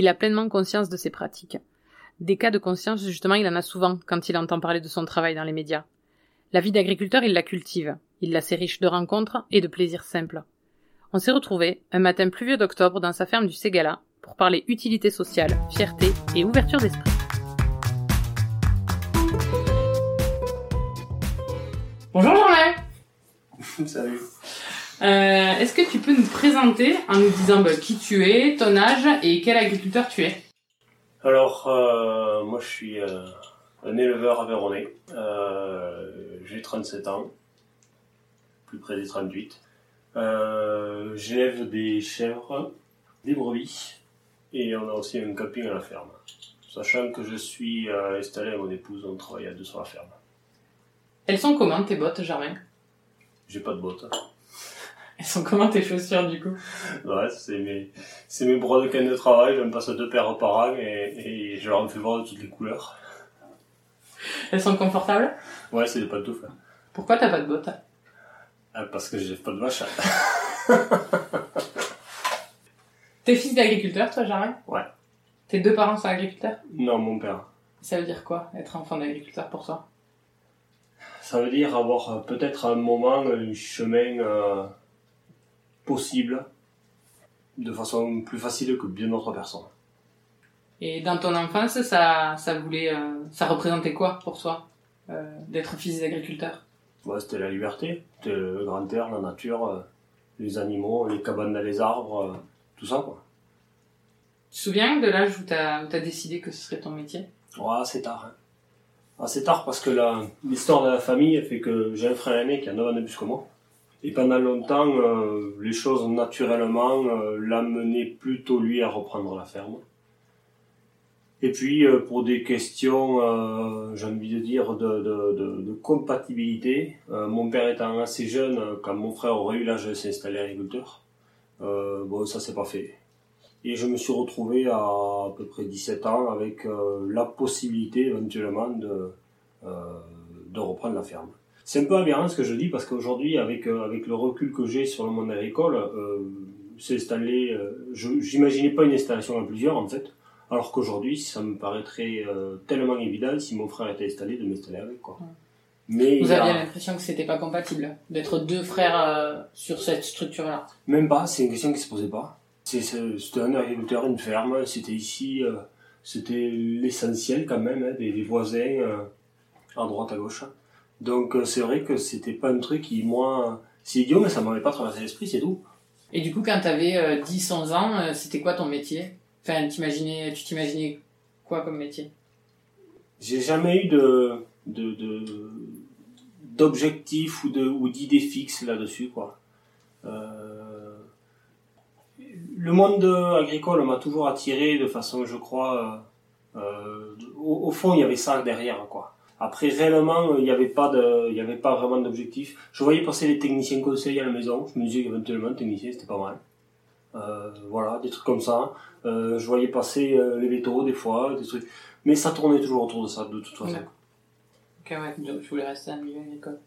Il a pleinement conscience de ses pratiques. Des cas de conscience, justement, il en a souvent quand il entend parler de son travail dans les médias. La vie d'agriculteur, il la cultive. Il la sait riche de rencontres et de plaisirs simples. On s'est retrouvés, un matin pluvieux d'octobre, dans sa ferme du Ségala, pour parler utilité sociale, fierté et ouverture d'esprit. Bonjour Germain Salut. Euh, Est-ce que tu peux nous présenter en nous disant bah, qui tu es, ton âge et quel agriculteur tu es? Alors, euh, moi je suis euh, un éleveur aveyronnais. J'ai 37 ans, plus près des 38. Euh, J'élève des chèvres, des brebis et on a aussi un camping à la ferme. Sachant que je suis installé avec mon épouse, on travaille à deux sur la ferme. Elles sont comment tes bottes, Germain? J'ai pas de bottes. Elles sont comment tes chaussures du coup Ouais, c'est mes, c'est mes bras de canne de travail, je me passe deux paires par an et, et je leur fais voir de toutes les couleurs. Elles sont confortables? Ouais, c'est des pantoufles. hein. Pourquoi t'as pas de bottes? Ah, parce que j'ai pas de vache. T'es fils d'agriculteur toi, Germain Ouais. Tes deux parents sont agriculteurs? Non, mon père. Ça veut dire quoi, être enfant d'agriculteur pour toi? Ça veut dire avoir euh, peut-être un moment un chemin euh, possible de façon plus facile que bien d'autres personnes. Et dans ton enfance, ça, ça voulait, euh, ça représentait quoi pour toi euh, d'être fils d'agriculteur? Ouais, c'était la liberté, c'était le grand air, la nature, euh, les animaux, les cabanes dans les arbres, tout ça quoi. Tu te souviens de l'âge où où t'as décidé que ce serait ton métier? Ouais, c'est tard. Hein. Assez tard parce que la- l'histoire de la famille fait que j'ai un frère aîné qui a 9 ans de plus que moi. Et pendant longtemps, euh, les choses naturellement euh, l'amenaient plutôt lui à reprendre la ferme. Et puis euh, pour des questions, euh, j'ai envie de dire, de, de, de, de compatibilité, euh, mon père étant assez jeune, euh, quand mon frère aurait eu l'âge de s'installer agriculteur, bon ça s'est pas fait. Et je me suis retrouvé à à peu près 17 ans avec la possibilité éventuellement de, de reprendre la ferme. C'est un peu aberrant ce que je dis parce qu'aujourd'hui, avec, euh, avec le recul que j'ai sur le monde agricole, euh, c'est installé. euh, je J'imaginais pas une installation à plusieurs en fait, alors qu'aujourd'hui, ça me paraîtrait tellement évident si mon frère était installé de m'installer avec quoi. Ouais. Mais Vous aviez l'impression que c'était pas compatible d'être deux frères sur cette structure-là. Même pas, c'est une question qui se posait pas. C'était un agriculteur, une ferme, c'était ici, c'était l'essentiel quand même, hein, des, des voisins à droite à gauche. Donc euh, c'est vrai que c'était pas un truc qui, moi, c'est idiot, mais ça m'avait pas traversé l'esprit, c'est tout. Et du coup, quand t'avais euh, 10-11 ans, euh, c'était quoi ton métier? Enfin, t'imaginais, tu t'imaginais quoi comme métier? J'ai jamais eu de de- de- d'objectif ou de ou d'idée fixe là-dessus, quoi. Euh, le monde agricole m'a toujours attiré de façon, je crois, euh, euh, au, au fond, il y avait ça derrière, quoi. Après, réellement, il n'y avait pas de, il y avait pas vraiment d'objectif. Je voyais passer les techniciens conseils à la maison. Je me disais qu'éventuellement, technicien, c'était pas mal. Euh, voilà, des trucs comme ça. Euh, je voyais passer euh, les vétos des fois, des trucs. Mais ça tournait toujours autour de ça, de toute façon. Ok, ouais, donc je voulais rester un milieu agricole.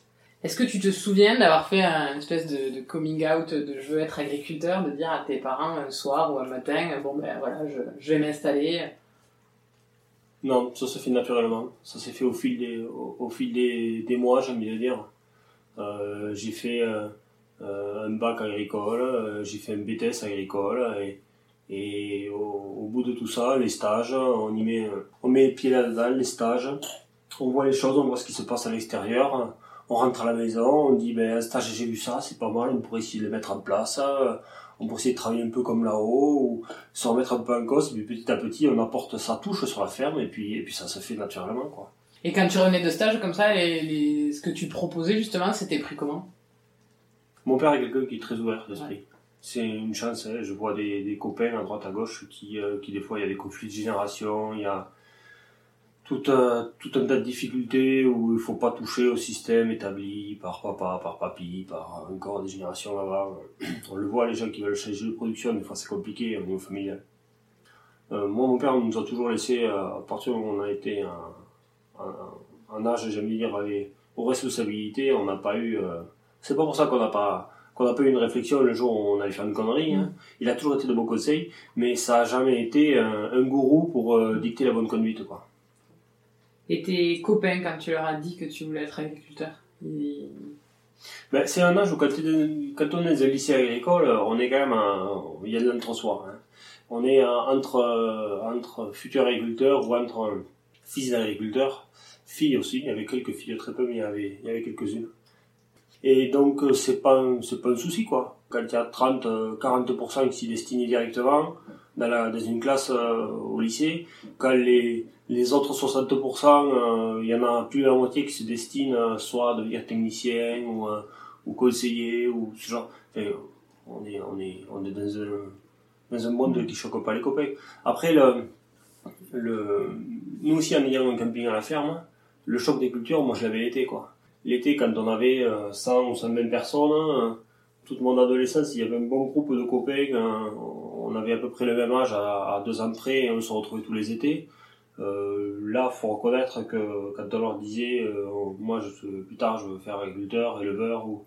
Est-ce que tu te souviens d'avoir fait un espèce de, coming out de je veux être agriculteur, de dire à tes parents un soir ou un matin, bon ben voilà, je vais m'installer Non, ça se fait naturellement. Ça s'est fait au fil des, au, fil des, mois, j'ai envie de dire. Euh, j'ai fait euh, euh, un bac agricole, j'ai fait un BTS agricole, et, au bout de tout ça, les stages, on y met, on met les pieds là-dedans, les stages. On voit les choses, on voit ce qui se passe à l'extérieur. On rentre à la maison, on dit, ben, un stage, j'ai vu ça, c'est pas mal, on pourrait essayer de le mettre en place. On pourrait essayer de travailler un peu comme là-haut, ou se remettre un peu en cause, puis petit à petit, on apporte sa touche sur la ferme, et puis, et puis ça se fait naturellement, quoi. Et quand tu revenais de stage comme ça, les, les, ce que tu proposais justement, c'était pris comment? Mon père est quelqu'un qui est très ouvert d'esprit. c'est une chance. hein. Je vois des, des copains à droite à gauche qui, euh, qui des fois il y a des conflits de génération, il y a tout un, tout un tas de difficultés où il faut pas toucher au système établi par papa, par papy, par encore des générations avant. On le voit, les gens qui veulent changer de production, des fois c'est compliqué au niveau familial. Euh, moi, mon père nous a toujours laissé, euh, à partir où on a été un, un, un âge, j'aime bien dire, aller aux responsabilités, on n'a pas eu. euh, c'est pas pour ça qu'on n'a pas qu'on n'a pas eu une réflexion le jour où on allait faire une connerie. Hein. Il a toujours été de bons conseils, mais ça a jamais été un, un gourou pour euh, dicter la bonne conduite, quoi. Et tes copains, quand tu leur as dit que tu voulais être agriculteur Ben, c'est un âge où quand, on est dans un lycée agricole, on est quand même, il y a de l'entre-soi. Hein. On est euh, entre, euh, entre futurs agriculteurs ou entre euh, fils d'agriculteurs, filles aussi, il y avait quelques filles, très peu, mais il y avait, avait quelques-unes. Et donc, c'est pas, pas un souci, quoi. Quand il y a 30, euh, 40% qui s'y destinent directement, dans, dans une classe au lycée, quand les, les autres 60%, euh, il y en a plus de la moitié qui se destinent euh, soit à devenir technicien ou, euh, ou conseiller ou ce genre. Enfin, on est, on est, on est dans un, dans un monde qui choque pas les copains. Après, le, le, nous aussi en ayant un camping à la ferme, le choc des cultures, moi je l'avais été quoi. L'été, quand on avait euh, 100 ou 120 personnes, toute mon adolescence, il y avait un bon groupe de copains, on avait à peu près le même âge à, à deux ans près et on se retrouvait tous les étés. Euh, là, faut reconnaître que quand on leur disait, euh, moi, je, plus tard, je veux faire agriculteur, éleveur, ou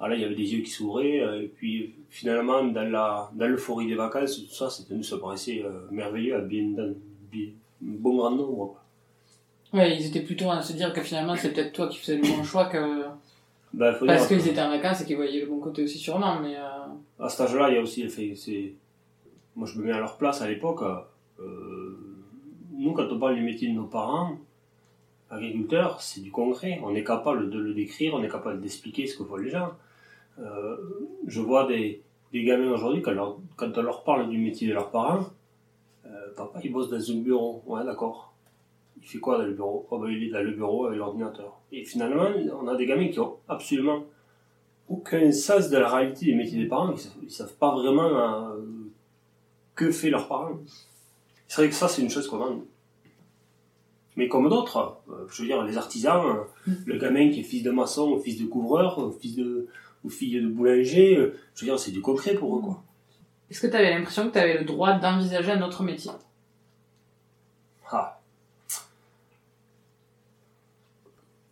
ah là, il y avait des yeux qui s'ouvraient. euh, et puis, finalement, dans la dans l'euphorie des vacances, tout ça, c'était ça paraissait euh, merveilleux, à bien, dans, bien, bon grand nombre. Ouais, ils étaient plutôt à se dire que finalement c'est peut-être toi qui faisais le bon choix que. Ben, Parce qu'ils étaient en vacances et qu'ils voyaient le bon côté aussi sûrement, mais. euh, à cet âge-là, il y a aussi fait, moi, je me mets à leur place à l'époque. euh, nous, quand on parle du métier de nos parents, agriculteurs, c'est du concret. On est capable de le décrire, on est capable d'expliquer ce que voient les gens. Euh, je vois des, gamins aujourd'hui, quand, on leur parle du métier de leurs parents, euh, papa, il bosse dans un bureau. Ouais, d'accord. Il fait quoi dans le bureau? Oh, ben, Il est dans le bureau avec l'ordinateur. Et finalement, on a des gamins qui ont absolument aucun sens de la réalité des métiers des parents. Ils savent, ils savent pas vraiment euh, que fait leurs parents. C'est vrai que ça, c'est une chose qu'on a. Mais comme d'autres, euh, je veux dire, les artisans, euh, le gamin qui est fils de maçon, ou fils de couvreur, ou fils de, ou fille de boulanger, euh, je veux dire, c'est du concret pour eux, quoi. Est-ce que tu avais l'impression que tu avais le droit d'envisager un autre métier? Ah.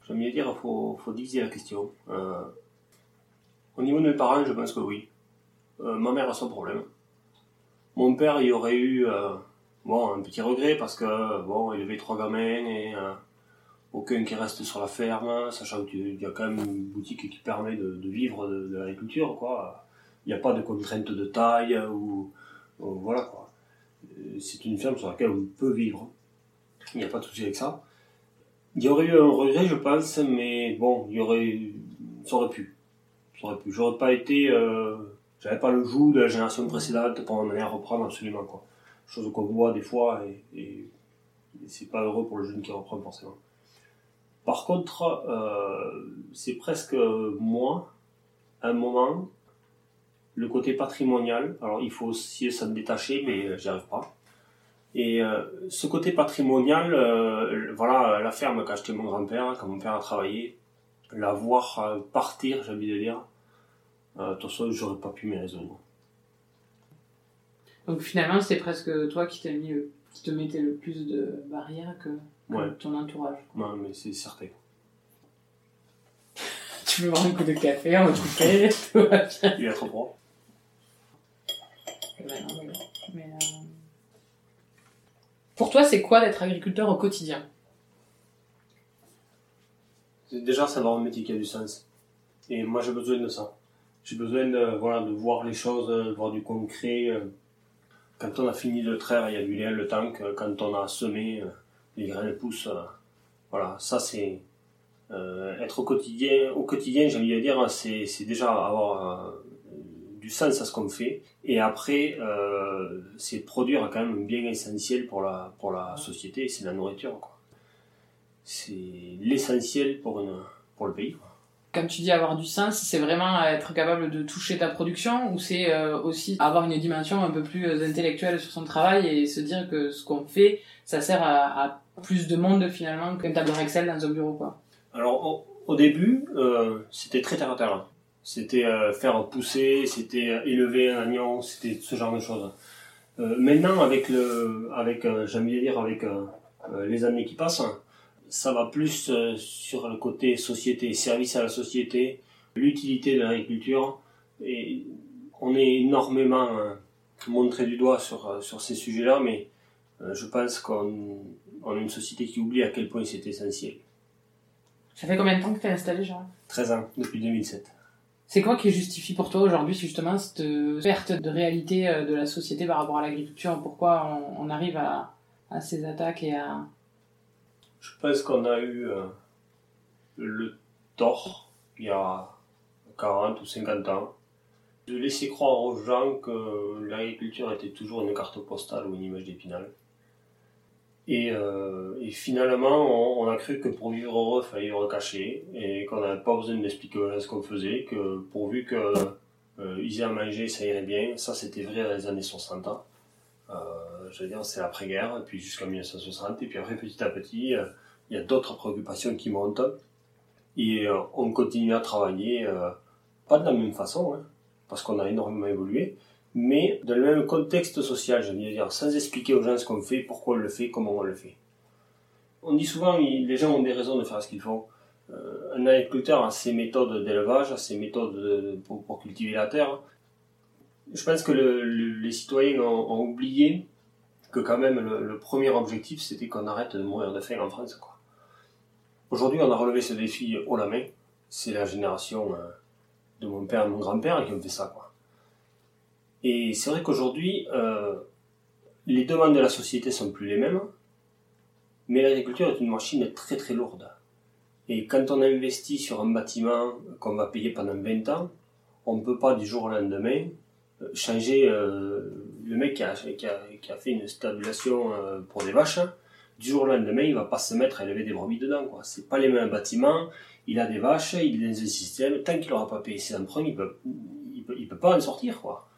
J'aime bien dire, faut, faut diviser la question. Euh, au niveau de mes parents, je pense que oui. Euh, ma mère a son problème. Mon père, il aurait eu euh, bon, un petit regret parce que bon, avait trois gamins et euh, aucun qui reste sur la ferme, sachant qu'il y a quand même une boutique qui permet de, vivre de, l'agriculture, quoi. Il n'y a pas de contraintes de taille ou, voilà quoi. Euh, C'est une ferme sur laquelle on peut vivre. Il n'y a pas de souci avec ça. Il y aurait eu un regret, je pense, mais bon, il y aurait, ça aurait pu. Ça aurait pu. J'aurais pas été, euh, j'avais pas le joug de la génération précédente pour m'amener à reprendre absolument, quoi. Chose qu'on voit des fois et, c'est pas heureux pour le jeune qui reprend forcément. Par contre, euh, c'est presque moi, un moment, le côté patrimonial. Alors, il faut aussi s'en détacher, mais euh, j'y arrive pas. Et euh, ce côté patrimonial, voilà, la ferme qu'a acheté mon grand-père, quand mon père a travaillé, la voir partir, j'ai envie de dire, de toute façon, j'aurais pas pu m'y résoudre. Donc finalement, c'est presque toi qui, t'as mis le- qui te mettais le plus de barrières que, que Ouais. ton entourage. Non, mais c'est certain. Tu veux boire un coup de café, on va couper, tout va bien. Il est trop non, mais. Mais, euh, Pour toi, c'est quoi d'être agriculteur au quotidien? C'est déjà savoir un métier qui a du sens. Et moi, j'ai besoin de ça. J'ai besoin de, voilà, de voir les choses, de voir du concret. euh. Quand on a fini de traire, il y a du lait, le tank. Euh, Quand on a semé, euh, les graines poussent. euh. Voilà, ça c'est être au quotidien. Au quotidien, j'ai envie de dire, c'est déjà avoir du sens à ce qu'on fait. Et après, c'est produire quand même un bien essentiel pour la pour la société. C'est la nourriture. C'est l'essentiel pour pour le pays. Quand tu dis avoir du sens, c'est vraiment être capable de toucher ta production ou c'est euh, aussi avoir une dimension un peu plus euh, intellectuelle sur son travail et se dire que ce qu'on fait, ça sert à, plus de monde finalement qu'un tableur Excel dans un bureau quoi. Alors au, début, euh, c'était très terre à terre. C'était faire pousser, c'était élever un agneau, c'était ce genre de choses. maintenant, avec le, avec, j'aime bien dire avec les années qui passent, ça va plus euh, sur le côté société, service à la société, l'utilité de l'agriculture. Et on est énormément euh, montré du doigt sur, euh, sur ces sujets-là, mais je pense qu'on a une société qui oublie à quel point c'est essentiel. Ça fait combien de temps que tu es installé, Jean 13 ans, depuis 2007. C'est quoi qui justifie pour toi aujourd'hui justement cette perte de réalité de la société par rapport à l'agriculture? Pourquoi on, arrive à, à ces attaques et à, je pense qu'on a eu euh, le tort, il y a 40 ou 50 ans, de laisser croire aux gens que l'agriculture était toujours une carte postale ou une image d'épinal. Et, euh, finalement, on, a cru que pour vivre heureux, il fallait vivre caché, et qu'on n'avait pas besoin d'expliquer ce qu'on faisait, que pourvu qu'ils euh, aient à manger, ça irait bien. Ça, c'était vrai dans les années 60 je veux dire, c'est l'après-guerre, puis jusqu'en 1960, et puis après, petit à petit, euh, il y a d'autres préoccupations qui montent, et euh, on continue à travailler, euh, pas de la même façon, hein, parce qu'on a énormément évolué, mais dans le même contexte social, je veux dire, sans expliquer aux gens ce qu'on fait, pourquoi on le fait, comment on le fait. On dit souvent, les gens ont des raisons de faire ce qu'ils font. un agriculteur a ses méthodes d'élevage, ses méthodes pour, cultiver la terre. Je pense que les citoyens ont oublié que quand même le, premier objectif c'était qu'on arrête de mourir de faim en France. Quoi. Aujourd'hui on a relevé ce défi haut la main. C'est la génération euh, de mon père et mon grand-père qui ont fait ça. Quoi. Et c'est vrai qu'aujourd'hui euh, les demandes de la société sont plus les mêmes, mais l'agriculture est une machine très très lourde. Et quand on investit sur un bâtiment qu'on va payer pendant 20 ans, on ne peut pas du jour au lendemain euh, changer le mec qui a, fait une stabulation euh, pour des vaches, du jour au lendemain, il va pas se mettre à élever des brebis dedans. Quoi. C'est pas les mêmes bâtiments, il a des vaches, il est dans un système, tant qu'il n'aura pas payé ses emprunts, il peut, peut, pas en sortir. quoi.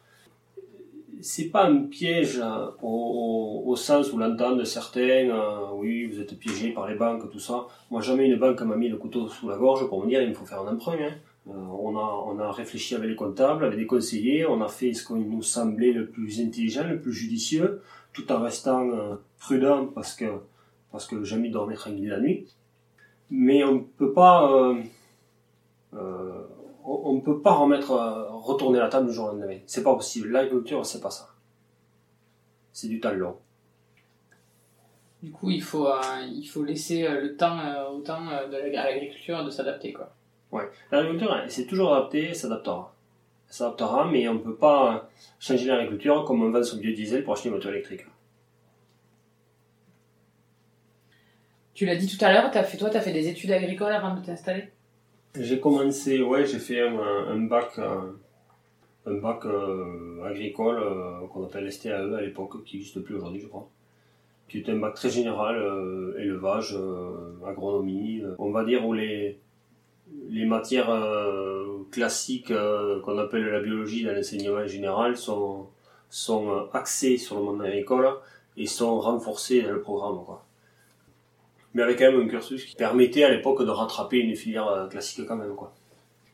C'est pas un piège au, au, sens où l'entendent certains, euh, oui, vous êtes piégé par les banques, tout ça. Moi, jamais une banque m'a mis le couteau sous la gorge pour me dire il me faut faire un emprunt. Hein. Euh, on, a, réfléchi avec les comptables, avec des conseillers, on a fait ce qui nous semblait le plus intelligent, le plus judicieux, tout en restant euh, prudent parce que, parce que jamais dormir tranquille la nuit. Mais on ne peut pas, euh, retourner la table du jour au lendemain. C'est pas possible. L'agriculture, c'est pas ça. C'est du temps long. Du coup, il faut, laisser le temps au temps de l'agriculture de s'adapter. Ouais. L'agriculture, c'est toujours adapté, s'adaptera. s'adaptera, mais on ne peut pas changer l'agriculture comme on vend son biodiesel pour acheter une moto électrique. Tu l'as dit tout à l'heure, as fait, toi, tu as fait des études agricoles avant de t'installer? J'ai commencé, ouais, j'ai fait un, bac, un, bac euh, agricole euh, qu'on appelle STAE à l'époque, qui n'existe plus aujourd'hui, je crois. Qui était un bac très général, euh, élevage, agronomie, on va dire où les, les matières euh, classiques euh, qu'on appelle la biologie dans l'enseignement général sont, sont euh, axées sur le monde agricole et sont renforcées dans le programme. Quoi. Mais avec quand même un cursus qui permettait à l'époque de rattraper une filière classique quand même. Quoi.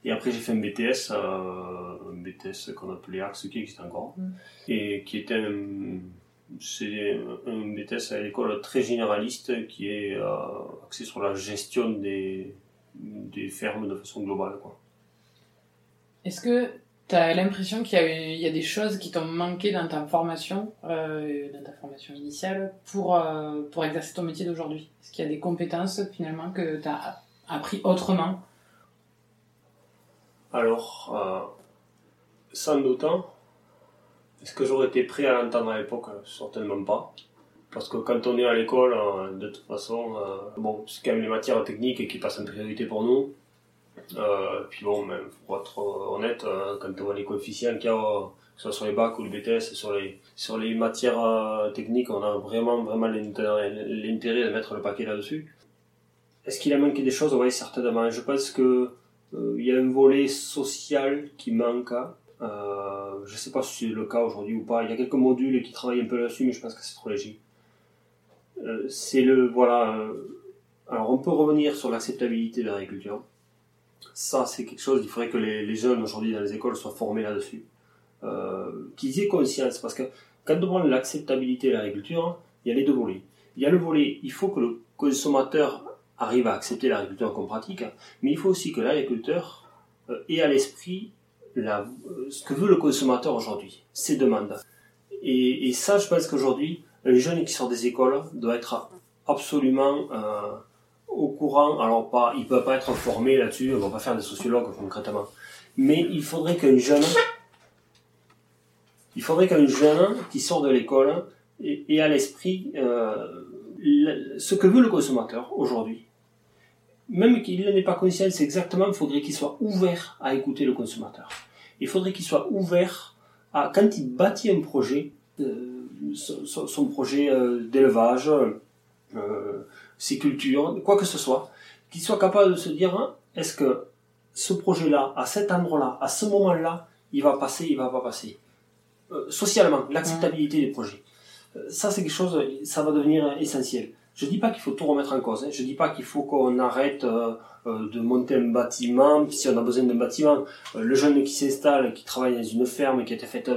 Et après j'ai fait un BTS, un BTS qu'on appelait Axe qui existe encore, mm. et qui était un, c'est un BTS à l'école très généraliste qui est axé sur la gestion des, des fermes de façon globale. Quoi. Est-ce que tu as l'impression qu'il y, a des choses qui t'ont manqué dans ta formation, euh, dans ta formation initiale, pour, euh, pour exercer ton métier d'aujourd'hui? Est-ce qu'il y a des compétences finalement que tu as appris autrement? Alors, euh, sans doute, est-ce que j'aurais été prêt à l'entendre à l'époque? Certainement pas. Parce que quand on est à l'école, euh, de toute façon, euh, bon, c'est quand même les matières techniques qui passent en priorité pour nous. Euh, puis bon, même, pour être honnête, quand on voit les coefficients qu'il y a, que ce soit sur les bacs ou le BTS, sur les, sur les matières techniques, on a vraiment, vraiment l'intérêt de mettre le paquet là-dessus. Est-ce qu'il a manqué des choses? Oui, certainement. Je pense que il y a un volet social qui manque. je ne sais pas si c'est le cas aujourd'hui ou pas. Il y a quelques modules qui travaillent un peu là-dessus, mais je pense que c'est trop léger. C'est le voilà. alors on peut revenir sur l'acceptabilité de l'agriculture. Ça, c'est quelque chose. Il faudrait que les, jeunes aujourd'hui dans les écoles soient formés là-dessus, qu'ils aient conscience, parce que quand on demande l'acceptabilité de l'agriculture, il y a les deux volets. Il y a le volet, il faut que le consommateur arrive à accepter l'agriculture comme pratique, mais il faut aussi que l'agriculteur euh, ait à l'esprit euh, ce que veut le consommateur aujourd'hui, ses demandes. Et, ça, je pense qu'aujourd'hui, un jeune qui sort des écoles doit être absolument euh, au courant. Alors, pas, il ne peut pas être formé là-dessus, on ne va pas faire des sociologues concrètement. Mais il faudrait qu'un jeune il faudrait qu'un jeune qui sort de l'école ait, à l'esprit euh, ce que veut le consommateur aujourd'hui. Même qu'il n'en ait pas conscience exactement, il faudrait qu'il soit ouvert à écouter le consommateur. Il faudrait qu'il soit ouvert à, quand il bâtit un projet, euh, son, projet euh, d'élevage, ses cultures, quoi que ce soit, qu'il soit capable de se dire, hein, est-ce que ce projet-là, à cet endroit-là, à ce moment-là, il va passer, il va pas passer? Euh, socialement, l'acceptabilité des projets. Euh, ça, c'est quelque chose, ça va devenir essentiel. Je dis pas qu'il faut tout remettre en cause. Hein. Je dis pas qu'il faut qu'on arrête euh, de monter un bâtiment si on a besoin d'un bâtiment. le jeune qui s'installe, qui travaille dans une ferme, qui a été faite,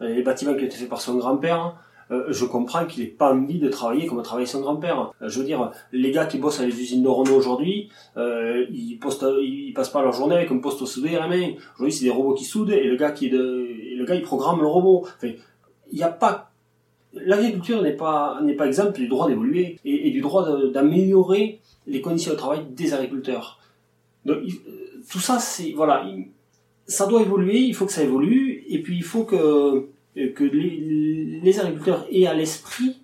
les bâtiments qui ont été faits par son grand-père, euh, je comprends qu'il n'ait pas envie de travailler comme travaillait son grand-père. Euh, je veux dire, les gars qui bossent à les usines de Renault aujourd'hui, euh, ils, ils passent pas leur journée avec un poste soudé à la main. Aujourd'hui, c'est des robots qui soudent et le gars qui est le gars il programme le robot. Il n'y a pas l'agriculture n'est pas n'est pas exemple du droit d'évoluer et, du droit d'améliorer les conditions de travail des agriculteurs. Donc tout ça c'est voilà, ça doit évoluer, il faut que ça évolue et puis il faut que que les, agriculteurs aient à l'esprit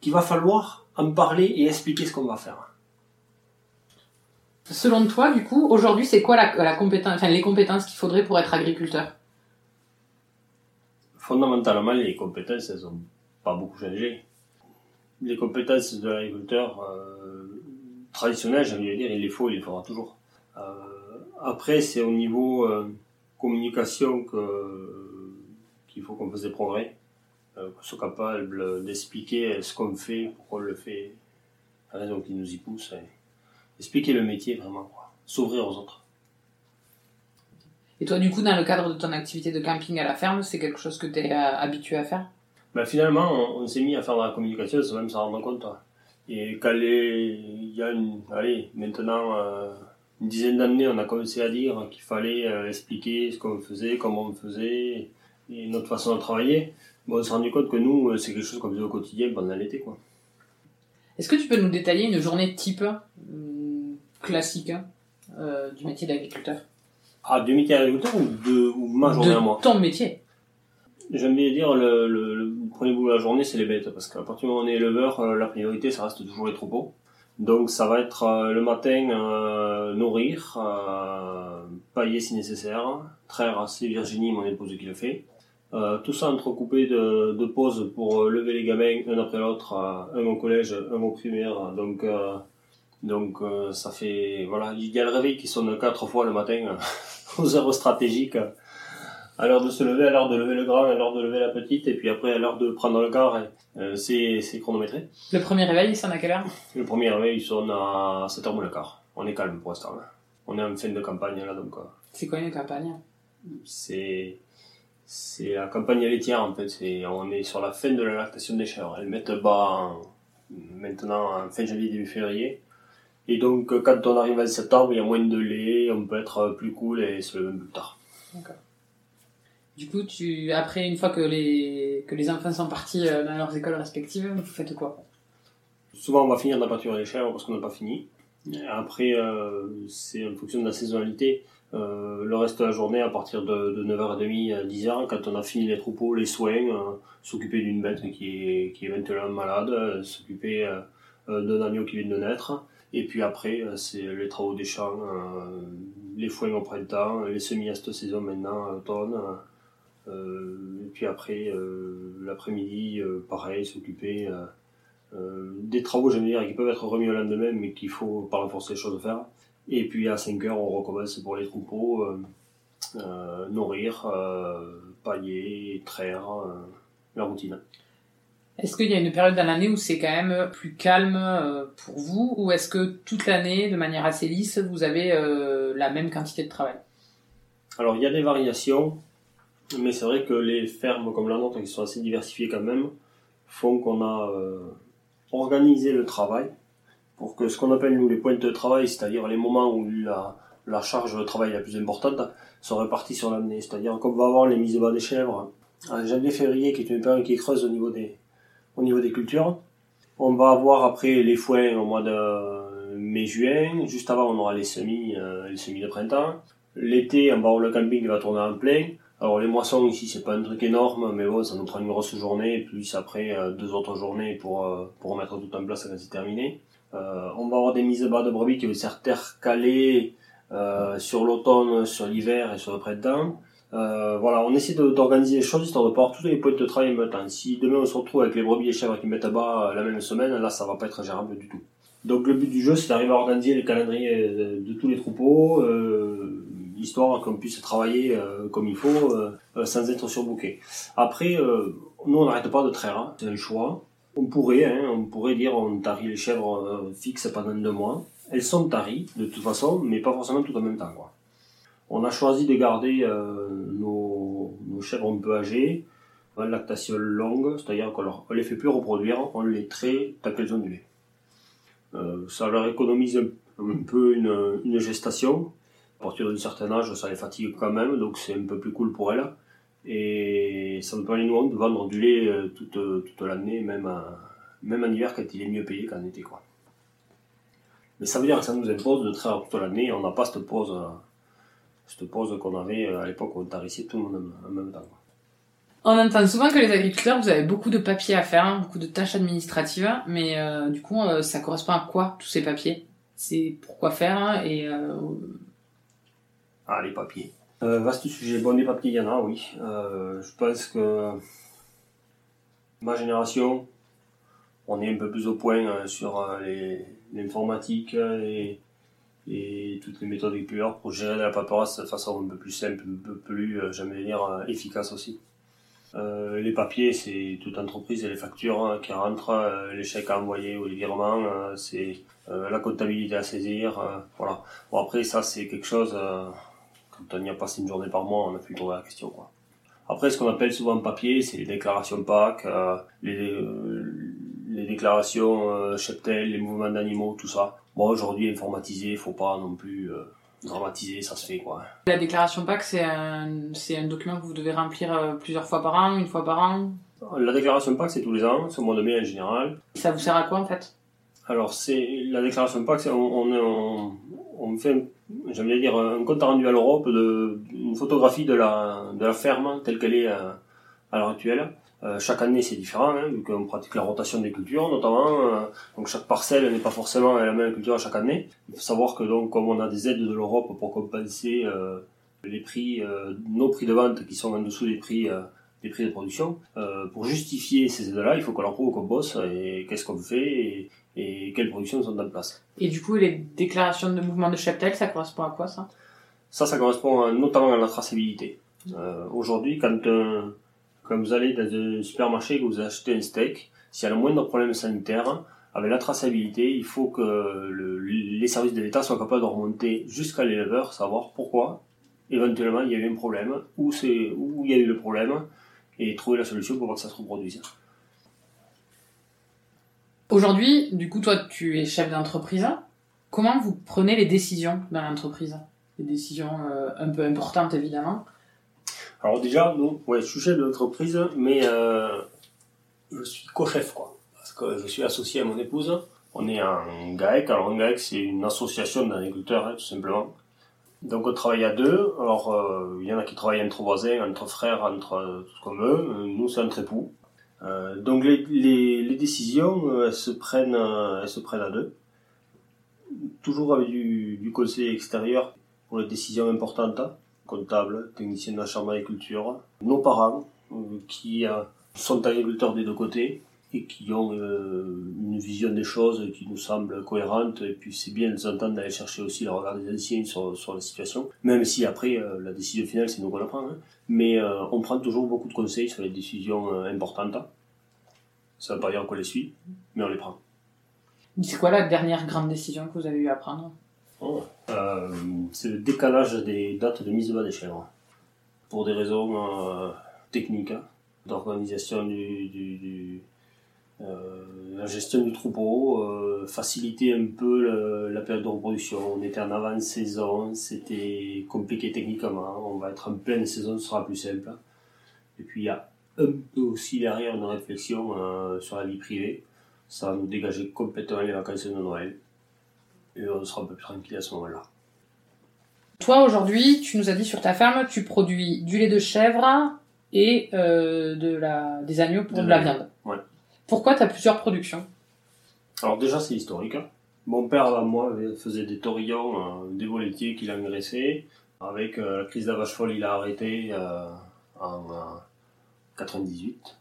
qu'il va falloir en parler et expliquer ce qu'on va faire. Selon toi, du coup, aujourd'hui, c'est quoi la, compétence, enfin, les compétences qu'il faudrait pour être agriculteur? Fondamentalement, les compétences, elles n'ont pas beaucoup changé. Les compétences de l'agriculteur euh, traditionnel, j'ai envie de dire, il les faut, il les faudra toujours. Euh, après, c'est au niveau euh, communication que il faut qu'on fasse des progrès, euh, qu'on soit capable d'expliquer ce qu'on fait, pourquoi on le fait, la raison qui nous y pousse, expliquer le métier vraiment, s'ouvrir aux autres. Et toi, du coup, dans le cadre de ton activité de camping à la ferme, c'est quelque chose que tu es euh, habitué à faire? Ben, Finalement, on, s'est mis à faire de la communication sans même s'en rendre compte. Et quand il y a une, allez, maintenant euh, une dizaine d'années, on a commencé à dire qu'il fallait expliquer ce qu'on faisait, comment on faisait, et notre façon de travailler, bon, on s'est rendu compte que nous, euh, c'est quelque chose qu'on faisait au quotidien pendant l'été. quoi. Est-ce que tu peux nous détailler une journée type euh, classique euh, du métier d'agriculteur? Ah, du métier d'agriculteur ou de ou ma journée à moi? ton métier J'aime bien dire, le, le, premier bout de la journée, c'est les bêtes, parce qu'à partir du moment où on est éleveur, la priorité, ça reste toujours les troupeaux. Donc ça va être le matin nourrir, pailler si nécessaire, traire c'est Virginie, mon épouse qui le fait. Euh, tout ça entrecoupé de, de pauses pour euh, lever les gamins un après l'autre, euh, un au collège, un au primaire. Donc, donc ça fait voilà, il y a le réveil qui sonne quatre fois le matin aux heures stratégiques, à l'heure de se lever, à l'heure de lever le grand, à l'heure de lever la petite, et puis après à l'heure de prendre le car, c'est c'est chronométré. Le premier réveil, il sonne à quelle heure? Le premier réveil, il sonne à 7h moins le quart. On est calme pour l'instant. On est en fin de campagne là, donc. C'est quoi une campagne? c'est c'est la campagne laitière en fait. C'est, on est sur la fin de la lactation des chèvres. Elles mettent bas maintenant en fin janvier début février. Et donc quand on arrive en septembre, il y a moins de lait, on peut être plus cool et se lever plus tard. D'accord. Du coup, tu après une fois que les que les enfants sont partis euh, dans leurs écoles respectives, vous faites quoi? Souvent, on va finir pâture des chèvres parce qu'on n'a pas fini. Après, euh, c'est en fonction de la saisonnalité. Euh, le reste de la journée, à partir de, 9h30 à 10h, quand on a fini les troupeaux, les soins, euh, s'occuper d'une bête qui est, qui maintenant malade, euh, s'occuper d'un agneau qui vient de naître. Et puis après, c'est les travaux des champs, les foins au printemps, les semis à cette saison maintenant, automne. et puis après, l'après-midi, pareil, s'occuper des travaux, j'aime dire, qui peuvent être remis au lendemain, mais qu'il faut par la force des choses faire. Et puis à 5 heures, on recommence pour les troupeaux, nourrir, pailler, traire, la routine. Est-ce qu'il y a une période dans l'année où c'est quand même plus calme pour vous, ou est-ce que toute l'année, de manière assez lisse, vous avez la même quantité de travail? Alors il y a des variations, mais c'est vrai que les fermes comme la nôtre, qui sont assez diversifiées quand même, font qu'on a organisé le travail pour que ce qu'on appelle nous les pointes de travail, c'est-à-dire les moments où la, la charge de travail la plus importante, sont répartis sur l'année. C'est-à-dire qu'on va avoir les mises bas des chèvres en janvier-février, qui est une période qui creuse au niveau des, au niveau des cultures. On va avoir après les foins au mois de mai-juin. Juste avant, on aura les semis, euh, les semis de printemps. L'été, on va avoir le camping qui va tourner en plein. Alors les moissons ici, c'est pas un truc énorme, mais bon, ça nous prend une grosse journée, plus après euh, deux autres journées pour, euh, pour remettre tout en place quand c'est terminé. Euh, on va avoir des mises bas de brebis qui vont s'intercaler euh, sur l'automne, sur l'hiver et sur le printemps. Euh, voilà, on essaie d'organiser les choses histoire de pouvoir tous les points de travail en même temps. Si demain on se retrouve avec les brebis et chèvres qui mettent bas la même semaine, là ça va pas être gérable du tout. Donc le but du jeu c'est d'arriver à organiser les calendriers de, tous les troupeaux, histoire qu'on puisse travailler comme il faut sans être surbooké. Après, nous on n'arrête pas de traire, hein. c'est un choix. On pourrait, hein, on pourrait dire on tarie les chèvres fixes pendant deux mois. Elles sont taries de toute façon, mais pas forcément tout en même temps. On a choisi de garder euh, nos, chèvres un peu âgées, en lactation longue, c'est-à-dire qu'on ne les fait plus reproduire, on les traite tant qu'elles ont du lait. Euh, ça leur économise un, peu une, gestation. À partir d'un certain âge, ça les fatigue quand même, donc c'est un peu plus cool pour elles. Et ça nous permet nous de vendre du lait euh, toute, toute l'année, même, même en hiver quand il est mieux payé qu'en été. Quoi. Mais ça veut dire que ça nous impose de traire toute l'année, on n'a pas cette pause cette pause qu'on avait euh, à l'époque où on tarissait tout le monde en même temps. On entend souvent que les agriculteurs, vous avez beaucoup de papiers à faire, hein, beaucoup de tâches administratives, mais euh, du coup, euh, ça correspond à quoi tous ces papiers? C'est pourquoi faire hein, et Ah, les papiers. Vaste sujet. Bon, les papiers, il y en a, oui. je pense que ma génération, on est un peu plus au point sur l'informatique et toutes les méthodes plusieurs pour gérer la paperasse de façon un peu plus simple, un peu plus, euh, j'aimerais dire, euh, efficace aussi. Euh, les papiers, c'est toute entreprise et les factures hein, qui rentrent, euh, les chèques à envoyer ou les virements, c'est la comptabilité à saisir, voilà. Bon après ça c'est quelque chose, quand on y a passé une journée par mois, on a pu trouver la question quoi. Après ce qu'on appelle souvent papier, c'est les déclarations PAC, les, les déclarations cheptel, les mouvements d'animaux, tout ça. Bon, aujourd'hui, informatisé, faut pas non plus euh, dramatiser, ça se fait quoi. La déclaration PAC, c'est un, c'est un document que vous devez remplir euh, plusieurs fois par an, une fois par an? La déclaration PAC, c'est tous les ans, c'est au mois de mai en général. Ça vous sert à quoi en fait? Alors, c'est la déclaration PAC, c'est, on, on, on, fait, j'aimerais dire, un compte rendu à l'Europe une photographie de la, de la ferme telle qu'elle est à, à l'heure actuelle. Euh, chaque année c'est différent, hein, vu qu'on pratique la rotation des cultures notamment. Euh, donc chaque parcelle n'est pas forcément la même culture chaque année. Il faut savoir que donc comme on a des aides de l'Europe pour compenser euh, les prix, nos prix de vente qui sont en dessous des prix des prix de production, pour justifier ces aides-là, il faut qu'on leur prouve qu'on bosse et qu'est-ce qu'on fait quelles productions sont en place. Et du coup, les déclarations de mouvement de cheptel, ça correspond à quoi ça? Ça, ça correspond notamment à la traçabilité. Aujourd'hui, quand quand vous allez dans un supermarché et que vous achetez un steak, s'il y a le moindre problème sanitaire, avec la traçabilité, il faut que les services de l'État soient capables de remonter jusqu'à l'éleveur, savoir pourquoi éventuellement il y a eu un problème, où, où il y a eu le problème, et trouver la solution pour que ça se reproduise. Aujourd'hui, du coup, toi, tu es chef d'entreprise. Comment vous prenez les décisions dans l'entreprise? Les décisions euh, un peu importantes, évidemment. Alors déjà, nous, ouais, je suis chef d'entreprise, mais euh, je suis co-chef, quoi. Parce que je suis associé à mon épouse. On est un GAEC. Alors un GAEC, c'est une association d'agriculteurs, hein, tout simplement. Donc on travaille à deux. Alors euh, il y en a qui travaillent entre voisins, entre frères, entre tout ce qu'on veut. Nous, c'est entre époux. Euh, donc les, décisions, euh, elles se prennent, euh, elles se prennent à deux. Toujours avec du, conseil extérieur pour les décisions importantes comptable, technicien de la chambre d'agriculture, nos parents qui sont agriculteurs des deux côtés, et qui ont euh, une vision des choses qui nous semble cohérente. Et puis c'est bien de temps temps d'aller chercher aussi le regard des anciens sur, sur la situation, même si après euh, la décision finale c'est nous qu'on la prend. Hein. Mais euh, on prend toujours beaucoup de conseils sur les décisions importantes. Ça ne veut pas dire qu'on les suit, mais on les prend. C'est quoi la dernière grande décision que vous avez eu à prendre? Oh, C'est le décalage des dates de mise de bas des chèvres. Pour des raisons techniques, hein, d'organisation du, du la gestion du troupeau, euh, faciliter un peu la période de reproduction. On était en avant-saison, c'était compliqué techniquement. On va être en pleine saison, ce sera plus simple. Et puis il y a un peu aussi derrière une réflexion euh, sur la vie privée. Ça va nous dégager complètement les vacances de Noël. Et on sera un peu plus tranquille à ce moment-là. Toi aujourd'hui, tu nous as dit sur ta ferme, tu produis du lait de chèvre et de la, des agneaux pour de, la viande. Pourquoi tu as plusieurs productions? Alors déjà c'est historique. Mon père avant moi faisait des taurillons, euh, des voletiers qu'il engraissait. Avec euh, la crise de la vache folle, il a arrêté euh, en 98.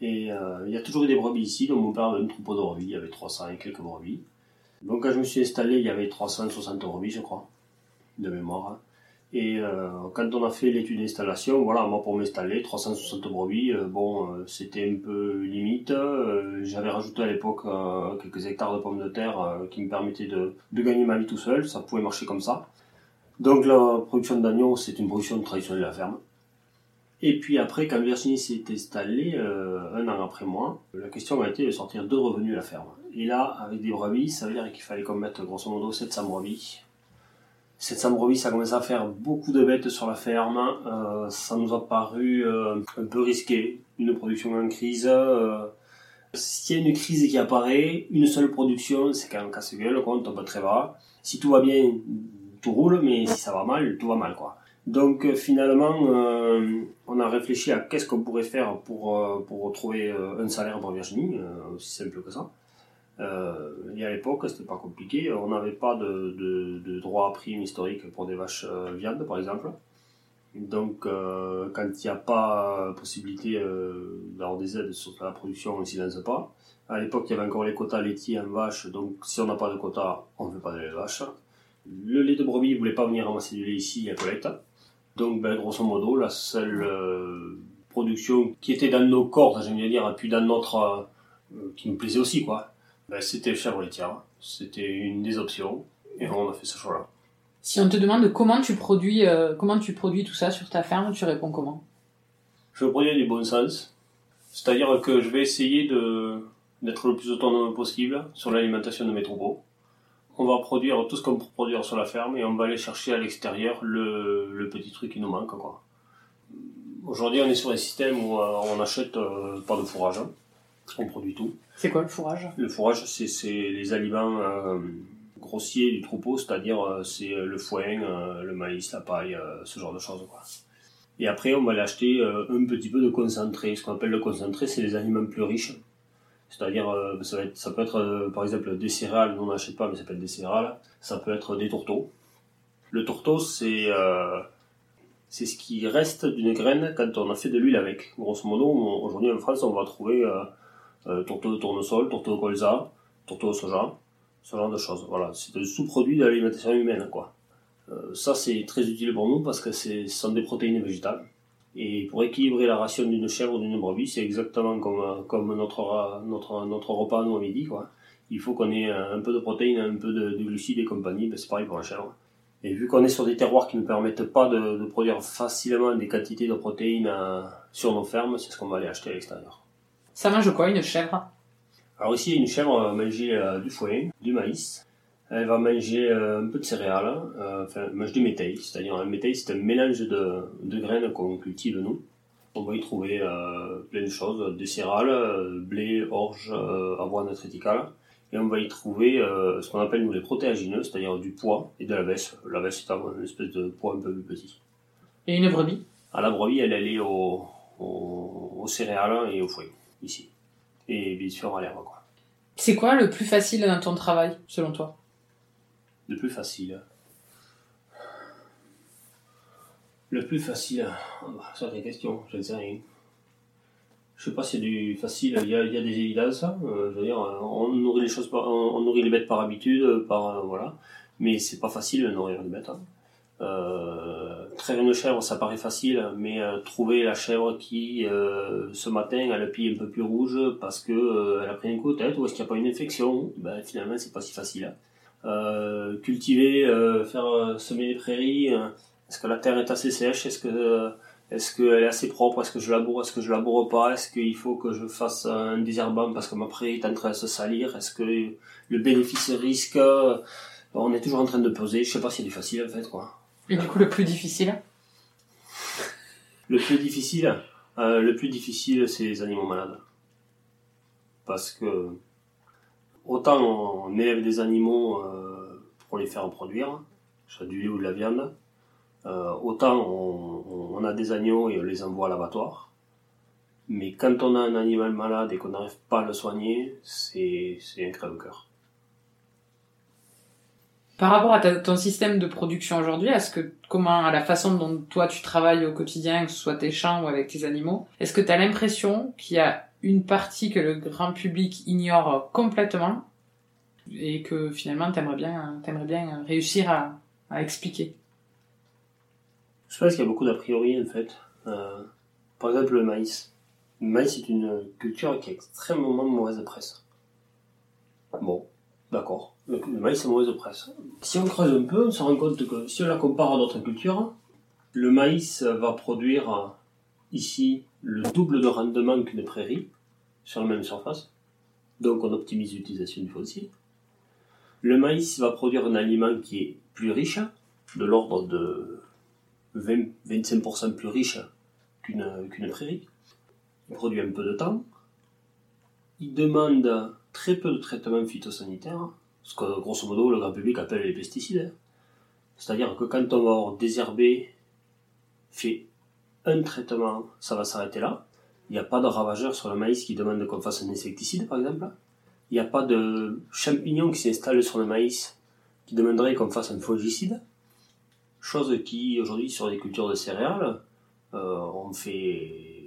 Et il y a toujours eu des brebis ici, donc mon père avait un troupeau de brebis, il y avait 300 et quelques brebis. Donc quand je me suis installé, il y avait 360 brebis, je crois, de mémoire. Et euh, quand on a fait l'étude d'installation, voilà, moi pour m'installer, 360 brebis, euh, bon, euh, c'était un peu limite. J'avais rajouté à l'époque quelques hectares de pommes de terre qui me permettaient de, gagner ma vie tout seul, ça pouvait marcher comme ça. Donc la production d'agneaux, c'est une production traditionnelle de la ferme. Et puis après, quand Virginie s'est installée, un an après moi, la question a été de sortir deux revenus à la ferme. Et là, avec des brebis, ça veut dire qu'il fallait qu'on mette grosso modo 700 brebis cette brebis, ça a commencé à faire beaucoup de bêtes sur la ferme. Euh, ça nous a paru euh, un peu risqué. Une production en crise. Euh, s'il y a une crise qui apparaît, une seule production, c'est quand même casse-gueule, quoi, on tombe très bas. Si tout va bien, tout roule, mais si ça va mal, tout va mal, quoi. Donc finalement, on a réfléchi à qu'est-ce qu'on pourrait faire pour, pour retrouver un salaire pour Virginie, aussi simple que ça. Euh, et à l'époque, c'était pas compliqué. On n'avait pas de, de, de, droit à prime historique pour des vaches euh, viandes, par exemple. Donc, euh, quand il n'y a pas possibilité euh, d'avoir des aides sur la production, on ne s'y lance pas. À l'époque, il y avait encore les quotas laitiers en vache, donc si on n'a pas de quotas, on ne fait pas de lait vache. Le lait de brebis ne voulait pas venir ramasser du lait ici à collecte. Donc, ben, grosso modo, la seule production qui était dans nos cordes, j'aime bien dire, et puis dans notre... qui nous plaisait aussi, quoi, ben, c'était chèvre laitière. C'était une des options. Et on a fait ce choix-là. Si on te demande comment tu produis, euh, comment tu produis tout ça sur ta ferme, tu réponds comment? Je produis du bon sens. C'est-à-dire que je vais essayer de, d'être le plus autonome possible sur l'alimentation de mes troupeaux. On va produire tout ce qu'on peut produire sur la ferme et on va aller chercher à l'extérieur le, le petit truc qui nous manque. Quoi. Aujourd'hui, on est sur un système où euh, on n'achète euh, pas de fourrage. On produit tout. C'est quoi le fourrage? Le fourrage, c'est les aliments euh, grossiers du troupeau, c'est-à-dire euh, c'est euh, le foin, le maïs, la paille, ce genre de choses. Quoi. Et après, on va l'acheter un petit peu de concentré. Ce qu'on appelle le concentré, c'est les aliments plus riches. C'est-à-dire, ça, ça, peut être par exemple des céréales, nous on n'achète pas, mais ça peut être des céréales. Ça peut être des tourteaux. Le tourteau, c'est c'est ce qui reste d'une graine quand on a fait de l'huile avec. Grosso modo, aujourd'hui en France, on va trouver euh, tourteau de tournesol, tourteau de colza, tourteau de soja, ce genre de choses. Voilà, c'est un sous-produit de l'alimentation humaine, quoi. Euh, ça, c'est très utile pour nous parce que ce sont des protéines végétales. Et pour équilibrer la ration d'une chèvre ou d'une brebis, c'est exactement comme, comme notre, notre, notre repas nous à midi, quoi. Il faut qu'on ait un peu de protéines, un peu de, glucides et compagnie, ben c'est pareil pour la chèvre. Et vu qu'on est sur des terroirs qui ne permettent pas de, de produire facilement des quantités de protéines euh, sur nos fermes, c'est ce qu'on va aller acheter à l'extérieur. Ça mange quoi une chèvre? Alors ici, une chèvre va manger euh, du foin, du maïs. Elle va manger euh, un peu de céréales, euh, enfin, elle mange du métail. C'est-à-dire un métail, c'est un mélange de, de graines qu'on cultive nous. On va y trouver plein de choses, des céréales, blé, orge, avoine triticale. Et on va y trouver ce qu'on appelle nous les protéagineux, c'est-à-dire du pois et de la veste. La veste, c'est une espèce de pois un peu plus petit. Et une brebis? À la brebis, elle, elle est au, au, céréales et au foin ici. Et bien sûr à l'herbe, quoi. C'est quoi le plus facile dans ton travail, selon toi? Le plus facile Le plus facile Ça, c'est une question, je ne sais rien. Je sais pas si c'est du facile, il y a, il y a des évidences. hein. Euh, je veux dire, on nourrit les choses, par, on, nourrit les bêtes par habitude, euh, par euh, voilà. Mais c'est pas facile de nourrir une bête. Hein. Euh, traire une chèvre, ça paraît facile, mais euh, trouver la chèvre qui euh, ce matin a le pied un peu plus rouge parce que euh, elle a pris un coup de tête ou est-ce qu'il n'y a pas une infection, ben finalement c'est pas si facile. hein. Cultiver, faire semer les prairies, est-ce que la terre est assez sèche, est-ce que est-ce qu'elle est assez propre Est-ce que je laboure Est-ce que je laboure pas Est-ce qu'il faut que je fasse un désherbant parce que ma prairie est en train de se salir Est-ce que le bénéfice-risque euh, On est toujours en train de peser. Je sais pas si c'est du facile en fait quoi. Et du coup, le plus difficile Le plus difficile, euh, le plus difficile, c'est les animaux malades. Parce que autant on élève des animaux euh, pour les faire produire, soit du lait ou de la viande, euh, autant on, a des agneaux et on les envoie à l'abattoir. Mais quand on a un animal malade et qu'on n'arrive pas à le soigner, c'est c'est un crève-cœur. Par rapport à ton système de production aujourd'hui, est-ce que comment à la façon dont toi tu travailles au quotidien, que ce soit tes champs ou avec tes animaux, est-ce que tu as l'impression qu'il y a une partie que le grand public ignore complètement et que finalement t'aimerais bien t'aimerais bien réussir à, expliquer? Je pense qu'il y a beaucoup d'a priori en fait. Euh, par exemple le maïs. Le maïs est une culture qui a extrêmement mauvaise presse. Bon, d'accord. Le, le maïs est mauvaise presse. Si on creuse un peu, on se rend compte que si on la compare à d'autres cultures, le maïs va produire euh, ici le double de rendement qu'une prairie sur la même surface. Donc on optimise l'utilisation du foncier. Le maïs va produire un aliment qui est plus riche, de l'ordre de 20, 25% plus riche qu'une prairie. Il produit un peu de temps. Il demande très peu de traitements phytosanitaires, ce que grosso modo le grand public appelle les pesticides. C'est-à-dire que quand on va avoir désherbé, fait un traitement, ça va s'arrêter là. Il n'y a pas de ravageur sur le maïs qui demande qu'on fasse un insecticide, par exemple. Il n'y a pas de champignons qui s'installent sur le maïs qui demanderait qu'on fasse un fongicide. Chose qui, aujourd'hui, sur les cultures de céréales, euh, on fait...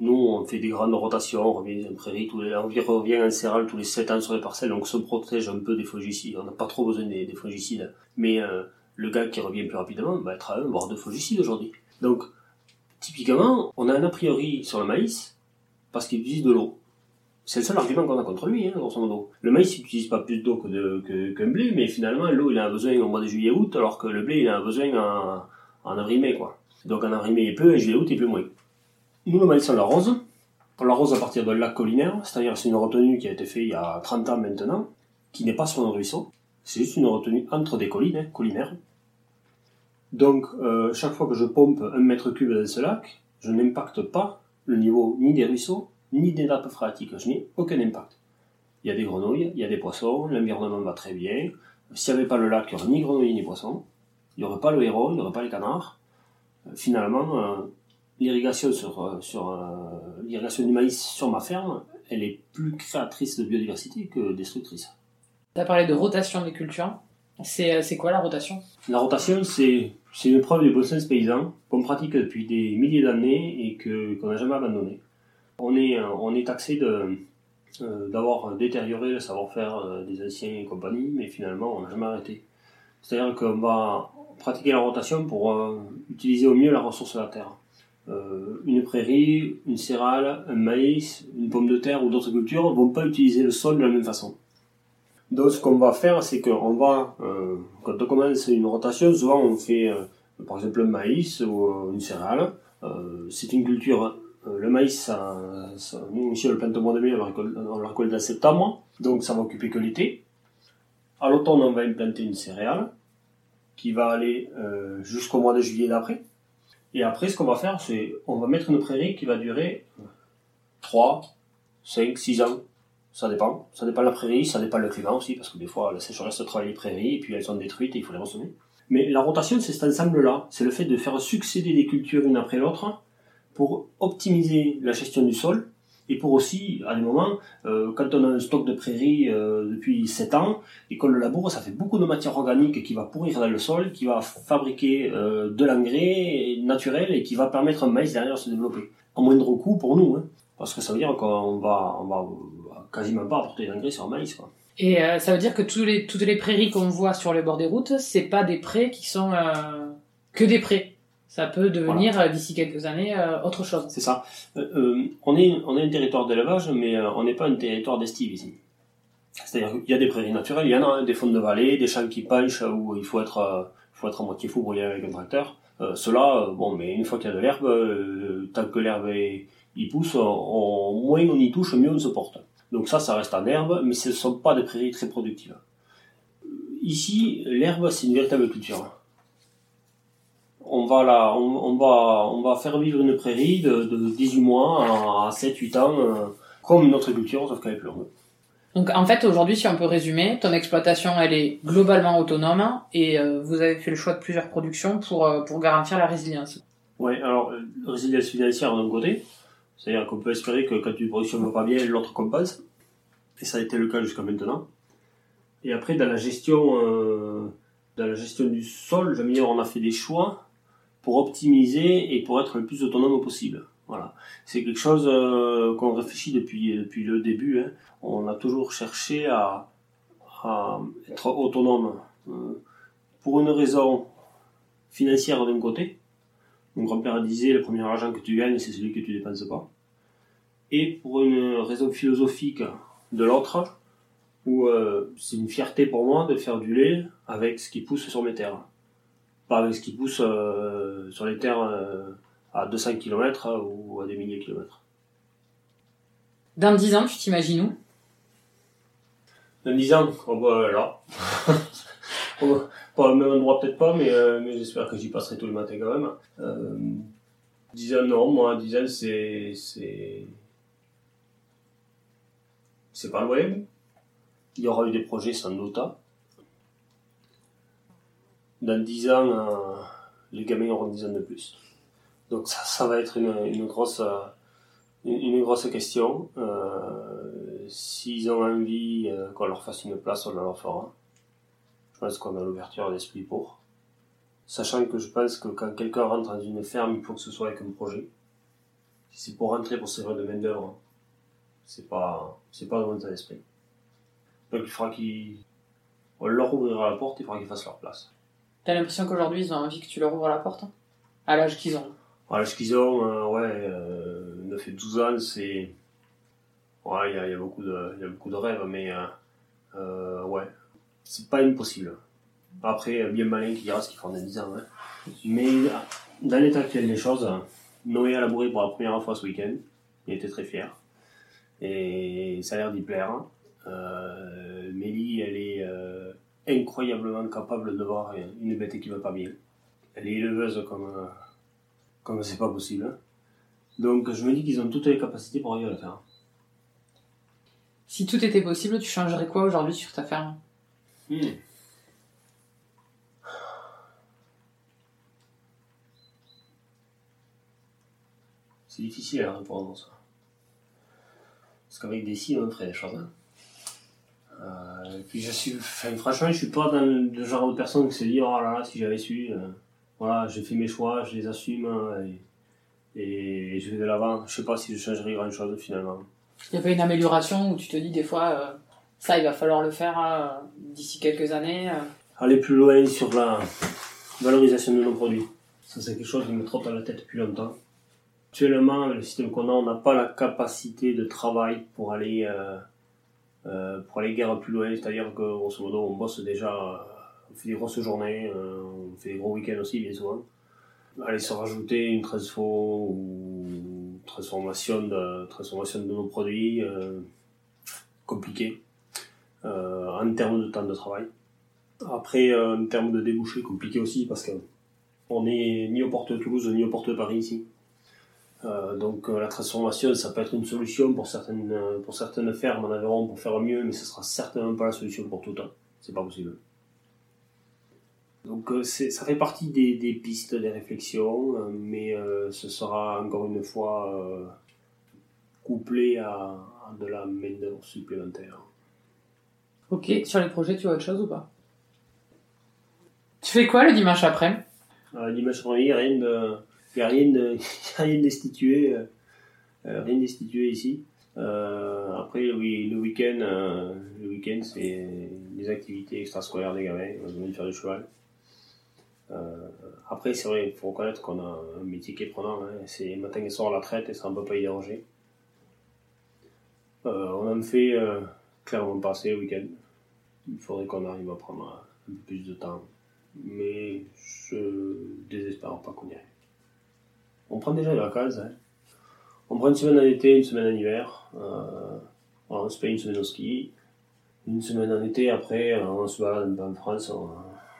Nous, on fait des grandes rotations, on revient en prairie, tous les, on revient en céréales tous les 7 ans sur les parcelles, donc on se protège un peu des fongicides. On n'a pas trop besoin des, des fongicides. Mais euh, le gars qui revient plus rapidement va être à un, voire deux fongicides aujourd'hui. Donc, typiquement, on a un a priori sur le maïs parce qu'il utilise de l'eau. C'est le seul argument qu'on a contre lui, hein, grosso modo. Le maïs il n'utilise pas plus d'eau que de- que- qu'un blé, mais finalement, l'eau, il a besoin au mois de juillet-août, alors que le blé, il a besoin en, en avril-mai, quoi. Donc en avril-mai, il pleut, et juillet-août, il pleut moins. Nous, le maïs, on l'arrose. On l'arrose à partir d'un lac collinaire, c'est-à-dire c'est une retenue qui a été faite il y a 30 ans maintenant, qui n'est pas sur un ruisseau. C'est juste une retenue entre des collines, hein, collinaires. Donc, euh, chaque fois que je pompe un mètre cube dans ce lac, je n'impacte pas le niveau ni des ruisseaux, ni des nappes phréatiques. Je n'ai aucun impact. Il y a des grenouilles, il y a des poissons, l'environnement va très bien. S'il n'y avait pas le lac, il n'y aurait ni grenouilles ni poissons. Il n'y aurait pas le héron, il n'y aurait pas les canards. Euh, Finalement, euh, l'irrigation sur, euh, sur euh, l'irrigation du maïs sur ma ferme, elle est plus créatrice de biodiversité que destructrice. T'as parlé de rotation des cultures. C'est euh, quoi la rotation? La rotation, c'est une preuve du bon sens paysan qu'on pratique depuis des milliers d'années et qu'on n'a jamais abandonné. On est on est taxé de euh, d'avoir détérioré le savoir-faire des anciens et compagnie, mais finalement on n'a jamais arrêté. C'est-à-dire qu'on va pratiquer la rotation pour euh, utiliser au mieux la ressource de la terre. Euh, une prairie, une céréale, un maïs, une pomme de terre ou d'autres cultures vont pas utiliser le sol de la même façon. Donc ce qu'on va faire, c'est qu'on va, euh, quand on commence une rotation, souvent on fait euh, par exemple un maïs ou euh, une céréale. Euh, c'est une culture, euh, le maïs, ça, ça- nous ici on le plante au mois de mai, on le récolte, en septembre, donc ça va occuper que l'été. À l'automne, on va implanter une céréale qui va aller jusqu'au mois de juillet d'après. Et après, ce qu'on va faire, c'est on va mettre une prairie qui va durer 3, 5, 6 ans. Ça dépend. Ça dépend de la prairie, ça dépend le climat aussi, parce que des fois, la sécheresse travaille les prairies, et puis elles sont détruites et il faut les ressemer. Mais la rotation, c'est cet ensemble-là. C'est le fait de faire succéder des cultures une après l'autre pour optimiser la gestion du sol et pour aussi, à des moments, euh, quand on a un stock de prairies euh, depuis 7 ans et qu'on le laboure, ça fait beaucoup de matière organique qui va pourrir dans le sol, qui va fabriquer euh, de l'engrais naturel et qui va permettre un maïs derrière de se développer. En moindre coût pour nous. Hein. Parce que ça veut dire qu'on va, on va quasiment pas apporter d'engrais sur le maïs. Quoi. Et euh, ça veut dire que tous les, toutes les prairies qu'on voit sur le bord des routes, c'est pas des prés qui sont euh, que des prés. Ça peut devenir euh, d'ici quelques années autre chose. C'est ça. on, est, on est un territoire d'élevage, mais on n'est pas un territoire d'estive ici. C'est-à-dire qu'il y a des prairies naturelles, il y en a hein, des fonds de vallée, des champs qui penchent où il faut être, faut être à moitié fou pour y aller avec un tracteur. Cela, bon, mais une fois qu'il y a de l'herbe, tant que l'herbe il pousse, moins on y touche, mieux on se porte. Donc ça, ça reste en herbe, mais ce ne sont pas des prairies très productives. Ici, l'herbe, c'est une véritable culture. On va, la, on, va, on va faire vivre une prairie de, 18 mois à 7-8 ans, euh, comme notre culture, sauf qu'elle est plus longue. Donc en fait, aujourd'hui, si on peut résumer, ton exploitation, elle est globalement autonome et euh, vous avez fait le choix de plusieurs productions pour, euh, pour garantir la résilience. Oui, alors, résilience financière d'un côté, c'est-à-dire qu'on peut espérer que quand une production ne va pas bien, l'autre compense. Et ça a été le cas jusqu'à maintenant. Et après, dans la gestion, dans la gestion du sol, j'aime dire, on a fait des choix pour optimiser et pour être le plus autonome possible. Voilà. C'est quelque chose euh, qu'on réfléchit depuis, depuis le début. Hein. On a toujours cherché à, être autonome. Euh, pour une raison financière d'un côté, mon grand-père disait le premier argent que tu gagnes, c'est celui que tu dépenses pas. Et pour une raison philosophique de l'autre, où euh, c'est une fierté pour moi de faire du lait avec ce qui pousse sur mes terres. Pas avec ce qui pousse euh, sur les terres euh, à 200 km ou à des milliers de kilomètres. Dans 10 ans, tu t'imagines où? Dans 10 ans, on va là. Pas au même endroit peut-être pas, mais, euh, mais j'espère que j'y passerai tout le matin quand même. Euh, 10 ans, non, moi, 10 ans, c'est. C'est, c'est pas loin. Il y aura eu des projets sans doute. Dans 10 ans, euh, les gamins auront 10 ans de plus. Donc ça, va être une, grosse, une, grosse question. Euh, s'ils ont envie euh, qu'on leur fasse une place, on leur fera. Je pense qu'on a l'ouverture d'esprit pour. Sachant que je pense que quand quelqu'un rentre dans une ferme, il faut que ce soit avec un projet. Si c'est pour rentrer pour servir de main d'œuvre, c'est pas, c'est pas dans mon d'esprit. Donc il faudra qu'ils, on leur ouvrira la porte, il faudra qu'ils fassent leur place. T'as l'impression qu'aujourd'hui ils ont envie que tu leur ouvres la porte À l'âge qu'ils ont À l'âge qu'ils ont, euh, ouais, euh, 9 et 12 ans, c'est. Ouais, il y a, beaucoup de, y a beaucoup de rêves, mais euh, euh ouais, c'est pas impossible. Après, bien malin qui dira ce qu'il fera dans 10 ans. Hein. Mais dans l'état actuel des choses, Noé a labouré pour la première fois ce week-end. Il était très fier. Et ça a l'air d'y plaire. Euh, Mélie, elle est euh, incroyablement capable de voir une bête qui va pas bien. Elle est éleveuse comme euh, comme c'est pas possible. Donc je me dis qu'ils ont toutes les capacités pour arriver à le faire. Si tout était possible, tu changerais quoi aujourd'hui sur ta ferme? Hmm. C'est difficile à répondre ça. Parce qu'avec des signes, on ferait des choses. Hein. Euh, puis je suis, franchement, je suis pas dans le genre de personne qui se dit oh là là, si j'avais su, euh, voilà, j'ai fait mes choix, je les assume hein, et, je vais de l'avant. Je sais pas si je changerais grand chose finalement. Il n'y a pas une amélioration où tu te dis des fois, euh, ça, il va falloir le faire euh, d'ici quelques années. Aller plus loin sur la valorisation de nos produits. Ça, c'est quelque chose qui me trotte à la tête depuis longtemps. Actuellement, le système qu'on a, on n'a pas la capacité de travail pour aller, euh, euh pour aller guère plus loin. C'est-à-dire que, on bosse déjà, on fait des grosses journées, on fait des gros week-ends aussi, bien souvent. Aller se rajouter une ou transformation de, transformation de nos produits, compliqué. Euh, en termes de temps de travail. Après, euh, en termes de débouchés, compliqué aussi parce que on n'est ni aux portes de Toulouse ni aux portes de Paris ici. Euh, donc la transformation, ça peut être une solution pour certaines, pour certaines fermes en Aveyron pour faire mieux, mais ce sera certainement pas la solution pour tout le temps. C'est pas possible. Donc ça fait partie des, des, pistes, des réflexions, mais ce sera encore une fois couplé à, à de la main-d'œuvre supplémentaire. Ok, sur les projets, tu vois autre chose ou pas? Tu fais quoi le dimanche après? Le euh, Dimanche après, il n'y a rien de. Destitué. Euh. rien destitué ici. après, oui, le week-end, le week-end, c'est les activités extrascolaires des gamins. On va faire du cheval. après, c'est vrai, il faut reconnaître qu'on a un métier qui est prenant. Hein. C'est matin et soir la traite et ça ne peut pas y déranger. on en fait clairement passer le week-end. Il faudrait qu'on arrive à prendre un peu plus de temps. Mais je désespère pas qu'on y arrive. On prend déjà les vacances. Hein. On prend une semaine en été, une semaine en hiver. Euh, on se paye une semaine au ski. Une semaine en été, après, on se balade en France.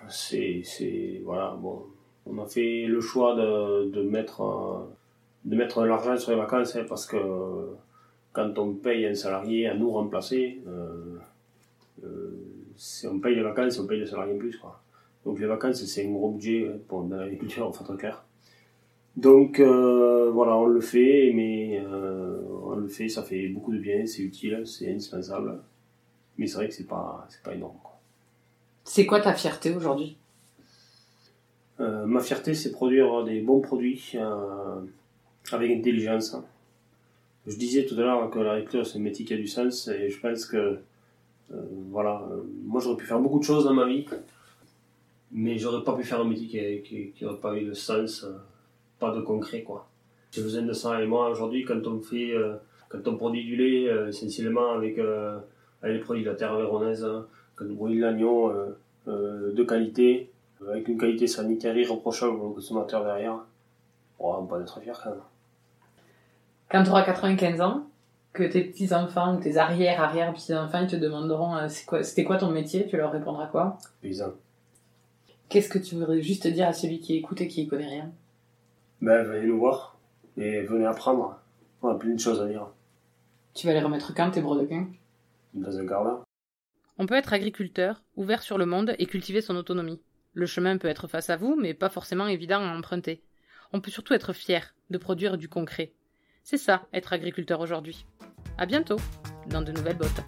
C'est, voilà, bon. On a fait le choix de, de mettre, de l'argent sur les vacances hein, parce que quand on paye un salarié à nous remplacer, euh, euh, on paye les vacances, on paye le salarié en plus. Quoi. Donc les vacances, c'est un gros budget pour dans l'agriculture, en fait, clair. Donc euh, voilà, on le fait, mais euh, on le fait, ça fait beaucoup de bien, c'est utile, c'est indispensable. Mais c'est vrai que c'est pas, c'est pas énorme. C'est quoi ta fierté aujourd'hui? Euh, Ma fierté, c'est produire des bons produits avec intelligence. Je disais tout à l'heure que l'agriculture, c'est un métier qui a du sens, et je pense que voilà, moi j'aurais pu faire beaucoup de choses dans ma vie, mais j'aurais pas pu faire un métier qui n'aurait pas eu de sens, pas de concret quoi. J'ai besoin de ça et moi aujourd'hui quand on fait, quand on produit du lait essentiellement avec, avec les produits de la terre véronaise, quand on produit de l'agneau de qualité, avec une qualité sanitaire irréprochable pour le consommateur derrière, on va pas être fier quand même. Quand tu auras 95 ans, que tes petits-enfants ou tes arrière-arrière-petits-enfants te demanderont euh, c'était quoi, ton métier, tu leur répondras quoi? Paysan. Qu'est-ce que tu voudrais juste dire à celui qui écoute et qui ne connaît rien? Ben, venez nous voir et venez apprendre. On a plein de choses à dire. Tu vas les remettre quand tes brodequins Dans un quart On peut être agriculteur, ouvert sur le monde et cultiver son autonomie. Le chemin peut être face à vous, mais pas forcément évident à emprunter. On peut surtout être fier de produire du concret, c'est ça, être agriculteur aujourd'hui. À bientôt, dans de nouvelles bottes.